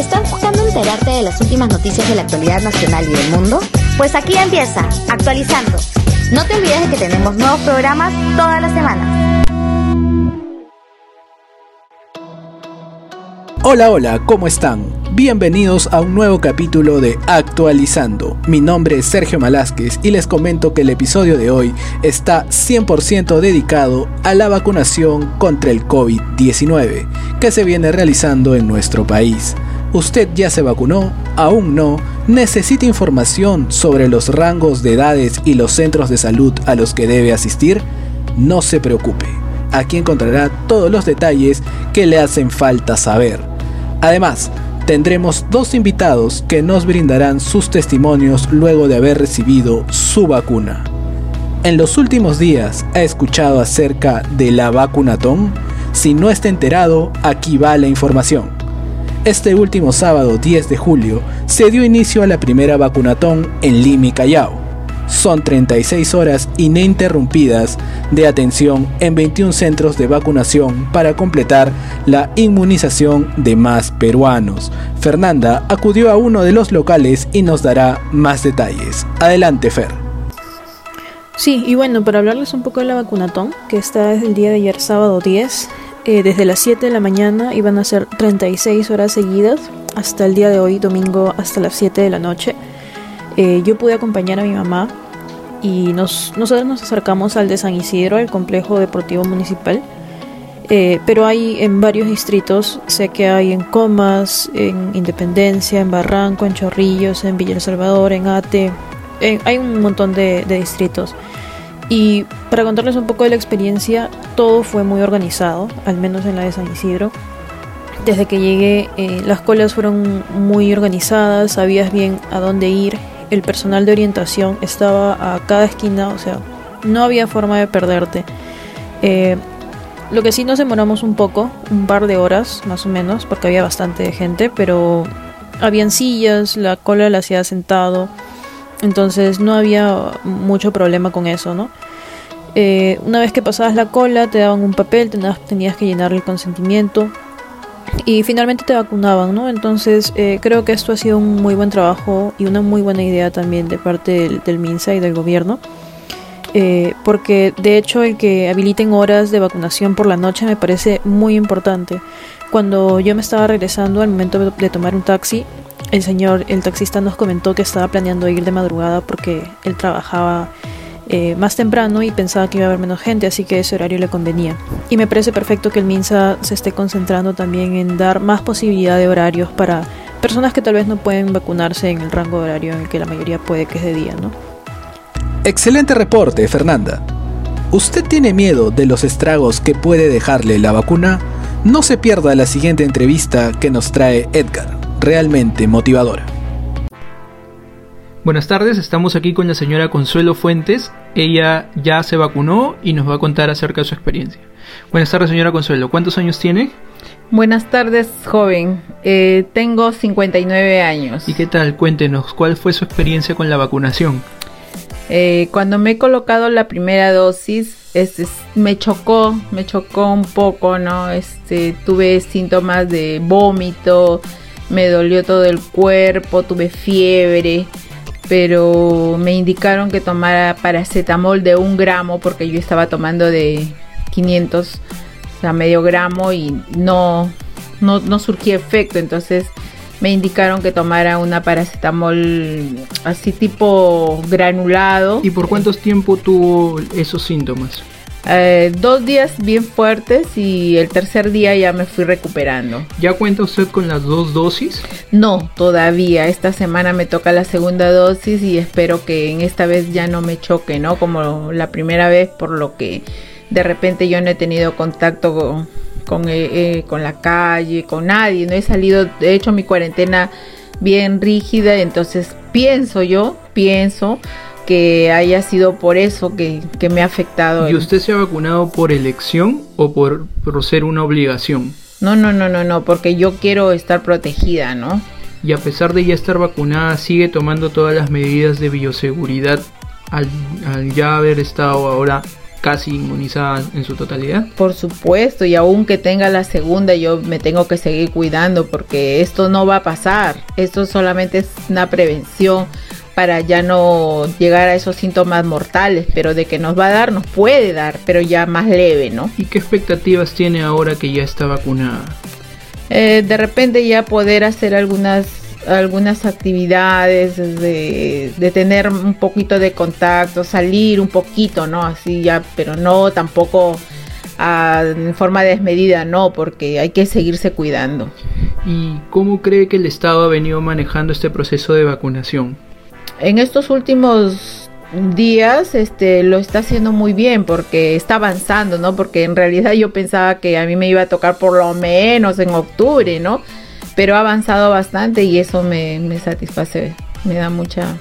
¿Estás buscando enterarte de las últimas noticias de la actualidad nacional y del mundo? Pues aquí empieza, actualizando. No te olvides de que tenemos nuevos programas todas las semanas. Hola, hola, ¿cómo están? Bienvenidos a un nuevo capítulo de Actualizando. Mi nombre es Sergio Malásquez y les comento que el episodio de hoy está 100% dedicado a la vacunación contra el COVID-19 que se viene realizando en nuestro país. ¿Usted ya se vacunó? ¿Aún no? ¿Necesita información sobre los rangos de edades y los centros de salud a los que debe asistir? No se preocupe, aquí encontrará todos los detalles que le hacen falta saber. Además, tendremos dos invitados que nos brindarán sus testimonios luego de haber recibido su vacuna. En los últimos días ha escuchado acerca de la vacunatón. Si no está enterado, aquí va la información. Este último sábado 10 de julio se dio inicio a la primera vacunatón en Lima Callao son 36 horas ininterrumpidas de atención en 21 centros de vacunación para completar la inmunización de más peruanos. Fernanda acudió a uno de los locales y nos dará más detalles. Adelante, Fer. Sí, y bueno, para hablarles un poco de la vacunatón, que está desde el día de ayer sábado 10, eh, desde las 7 de la mañana iban a ser 36 horas seguidas, hasta el día de hoy, domingo, hasta las 7 de la noche. Eh, yo pude acompañar a mi mamá y nos, nosotros nos acercamos al de San Isidro, al complejo deportivo municipal. Eh, pero hay en varios distritos, sé que hay en Comas, en Independencia, en Barranco, en Chorrillos, en Villa El Salvador, en Ate, hay un montón de, distritos. Y para contarles un poco de la experiencia, todo fue muy organizado, al menos en la de San Isidro. Desde que llegué, eh, las colas fueron muy organizadas, sabías bien a dónde ir, el personal de orientación estaba a cada esquina, o sea, no había forma de perderte. Eh, lo que sí nos demoramos un poco, un par de horas más o menos, porque había bastante gente, pero habían sillas, la cola la hacía sentado, entonces no había mucho problema con eso, ¿no? Eh, una vez que pasabas la cola te daban un papel, tenías, que llenar el consentimiento, y finalmente te vacunaban, ¿no? Entonces eh, creo que esto ha sido un muy buen trabajo y una muy buena idea también de parte del, MINSA y del gobierno. Eh, porque de hecho el que habiliten horas de vacunación por la noche me parece muy importante. Cuando yo me estaba regresando al momento de tomar un taxi, el señor, el taxista nos comentó que estaba planeando ir de madrugada porque él trabajaba eh, más temprano y pensaba que iba a haber menos gente, así que ese horario le convenía. Y me parece perfecto que el MINSA se esté concentrando también en dar más posibilidad de horarios para personas que tal vez no pueden vacunarse en el rango de horario en el que la mayoría puede que es de día, ¿no? Excelente reporte, Fernanda. ¿Usted tiene miedo de los estragos que puede dejarle la vacuna? No se pierda la siguiente entrevista que nos trae Edgar, realmente motivadora. Buenas tardes, estamos aquí con la señora Consuelo Fuentes. Ella ya se vacunó y nos va a contar acerca de su experiencia. Buenas tardes, señora Consuelo. ¿Cuántos años tiene? Buenas tardes, joven. Eh, tengo 59 años. ¿Y qué tal? Cuéntenos, ¿cuál fue su experiencia con la vacunación? Eh, cuando me he colocado la primera dosis, este, me chocó, me chocó un poco, ¿no? Este, tuve síntomas de vómito, me dolió todo el cuerpo, tuve fiebre pero me indicaron que tomara paracetamol de un gramo porque yo estaba tomando de 500, o sea, medio gramo y no, no, no surgía efecto, entonces me indicaron que tomara una paracetamol así tipo granulado. ¿Y por cuántos tiempo tuvo esos síntomas? Eh, dos días bien fuertes y el tercer día ya me fui recuperando. ¿Ya cuenta usted con las dos dosis? No, todavía. Esta semana me toca la segunda dosis y espero que en esta vez ya no me choque, ¿no? Como la primera vez, por lo que de repente yo no he tenido contacto con, eh, eh, con la calle, con nadie. No he salido, he hecho mi cuarentena bien rígida, entonces pienso yo, pienso que haya sido por eso que, me ha afectado. ¿Y usted se ha vacunado por elección o por, por ser una obligación? No, no, no, no, no, porque yo quiero estar protegida, ¿no? Y a pesar de ya estar vacunada, sigue tomando todas las medidas de bioseguridad al, al ya haber estado ahora casi inmunizada en su totalidad. Por supuesto, y aunque tenga la segunda, yo me tengo que seguir cuidando porque esto no va a pasar. Esto solamente es una prevención para ya no llegar a esos síntomas mortales, pero de que nos va a dar, nos puede dar, pero ya más leve, ¿no? ¿Y qué expectativas tiene ahora que ya está vacunada? Eh, de repente ya poder hacer algunas algunas actividades de, de, tener un poquito de contacto salir un poquito no así ya pero no tampoco a, en forma desmedida no porque hay que seguirse cuidando y cómo cree que el estado ha venido manejando este proceso de vacunación en estos últimos días este lo está haciendo muy bien porque está avanzando, ¿no? Porque en realidad yo pensaba que a mí me iba a tocar por lo menos en octubre, ¿no? Pero ha avanzado bastante y eso me, me satisface, me da mucha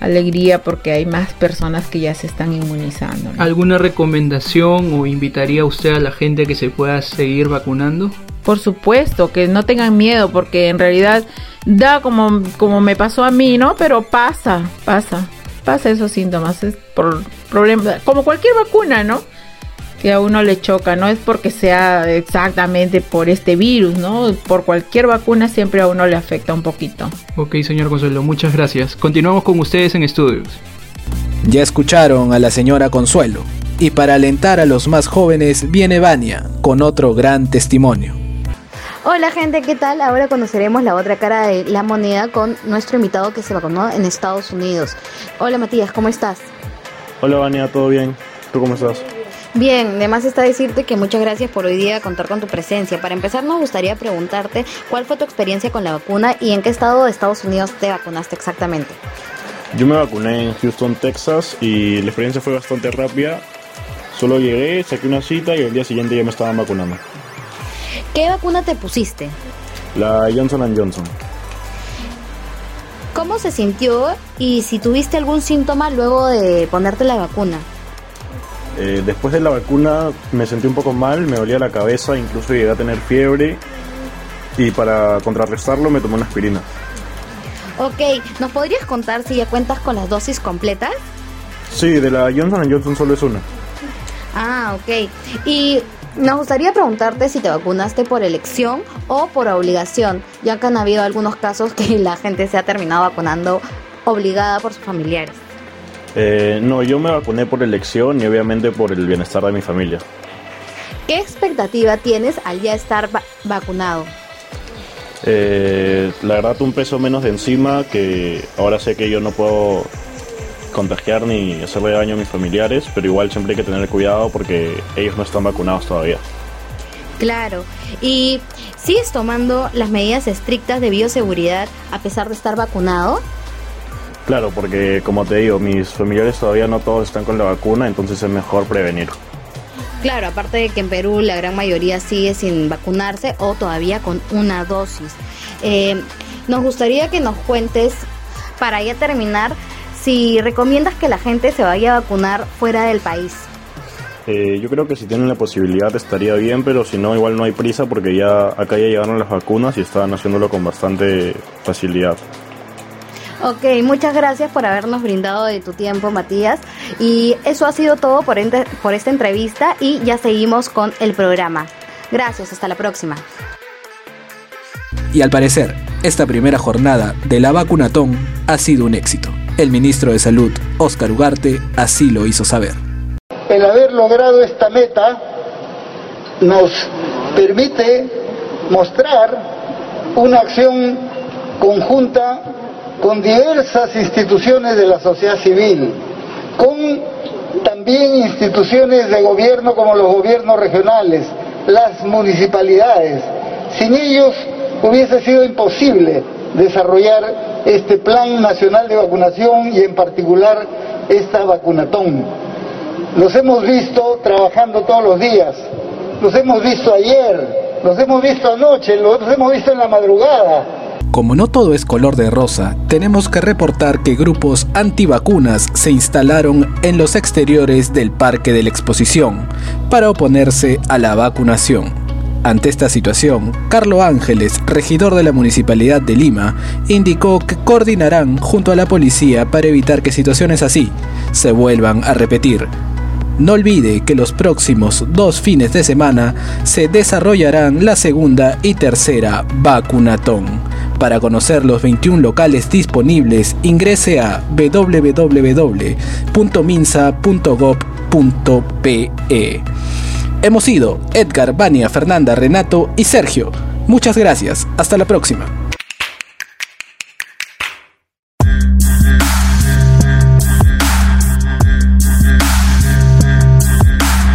alegría porque hay más personas que ya se están inmunizando. ¿no? ¿Alguna recomendación o invitaría usted a la gente a que se pueda seguir vacunando? Por supuesto, que no tengan miedo porque en realidad da como, como me pasó a mí, ¿no? Pero pasa, pasa, pasa esos síntomas, es por problema, como cualquier vacuna, ¿no? Que a uno le choca, no es porque sea exactamente por este virus, ¿no? Por cualquier vacuna siempre a uno le afecta un poquito. Ok, señor Consuelo, muchas gracias. Continuamos con ustedes en estudios. Ya escucharon a la señora Consuelo. Y para alentar a los más jóvenes viene Vania con otro gran testimonio. Hola gente, ¿qué tal? Ahora conoceremos la otra cara de la moneda con nuestro invitado que se vacunó en Estados Unidos. Hola Matías, ¿cómo estás? Hola Vania, ¿todo bien? ¿Tú cómo estás? Bien, además está decirte que muchas gracias por hoy día contar con tu presencia. Para empezar nos gustaría preguntarte cuál fue tu experiencia con la vacuna y en qué estado de Estados Unidos te vacunaste exactamente. Yo me vacuné en Houston, Texas y la experiencia fue bastante rápida. Solo llegué, saqué una cita y el día siguiente ya me estaban vacunando. ¿Qué vacuna te pusiste? La Johnson Johnson. ¿Cómo se sintió y si tuviste algún síntoma luego de ponerte la vacuna? Eh, después de la vacuna me sentí un poco mal, me dolía la cabeza, incluso llegué a tener fiebre y para contrarrestarlo me tomé una aspirina. Ok, ¿nos podrías contar si ya cuentas con las dosis completas? Sí, de la Johnson Johnson solo es una. Ah, ok. Y nos gustaría preguntarte si te vacunaste por elección o por obligación, ya que han habido algunos casos que la gente se ha terminado vacunando obligada por sus familiares. Eh, no, yo me vacuné por elección y obviamente por el bienestar de mi familia. ¿Qué expectativa tienes al ya estar va vacunado? Eh, la verdad, un peso menos de encima que ahora sé que yo no puedo contagiar ni hacerle daño a mis familiares, pero igual siempre hay que tener cuidado porque ellos no están vacunados todavía. Claro, y ¿sigues tomando las medidas estrictas de bioseguridad a pesar de estar vacunado? Claro, porque como te digo, mis familiares todavía no todos están con la vacuna, entonces es mejor prevenir. Claro, aparte de que en Perú la gran mayoría sigue sin vacunarse o todavía con una dosis. Eh, nos gustaría que nos cuentes, para ya terminar, si recomiendas que la gente se vaya a vacunar fuera del país. Eh, yo creo que si tienen la posibilidad estaría bien, pero si no, igual no hay prisa porque ya acá ya llegaron las vacunas y están haciéndolo con bastante facilidad. Ok, muchas gracias por habernos brindado de tu tiempo, Matías. Y eso ha sido todo por, por esta entrevista y ya seguimos con el programa. Gracias, hasta la próxima. Y al parecer, esta primera jornada de la vacunatón ha sido un éxito. El ministro de Salud, Óscar Ugarte, así lo hizo saber. El haber logrado esta meta nos permite mostrar una acción conjunta con diversas instituciones de la sociedad civil, con también instituciones de gobierno como los gobiernos regionales, las municipalidades. Sin ellos hubiese sido imposible desarrollar este plan nacional de vacunación y en particular esta vacunatón. Los hemos visto trabajando todos los días, los hemos visto ayer, los hemos visto anoche, los hemos visto en la madrugada, como no todo es color de rosa, tenemos que reportar que grupos antivacunas se instalaron en los exteriores del Parque de la Exposición para oponerse a la vacunación. Ante esta situación, Carlo Ángeles, regidor de la Municipalidad de Lima, indicó que coordinarán junto a la policía para evitar que situaciones así se vuelvan a repetir. No olvide que los próximos dos fines de semana se desarrollarán la segunda y tercera vacunatón. Para conocer los 21 locales disponibles, ingrese a www.minsa.gov.pe. Hemos sido Edgar, Vania, Fernanda, Renato y Sergio. Muchas gracias. Hasta la próxima.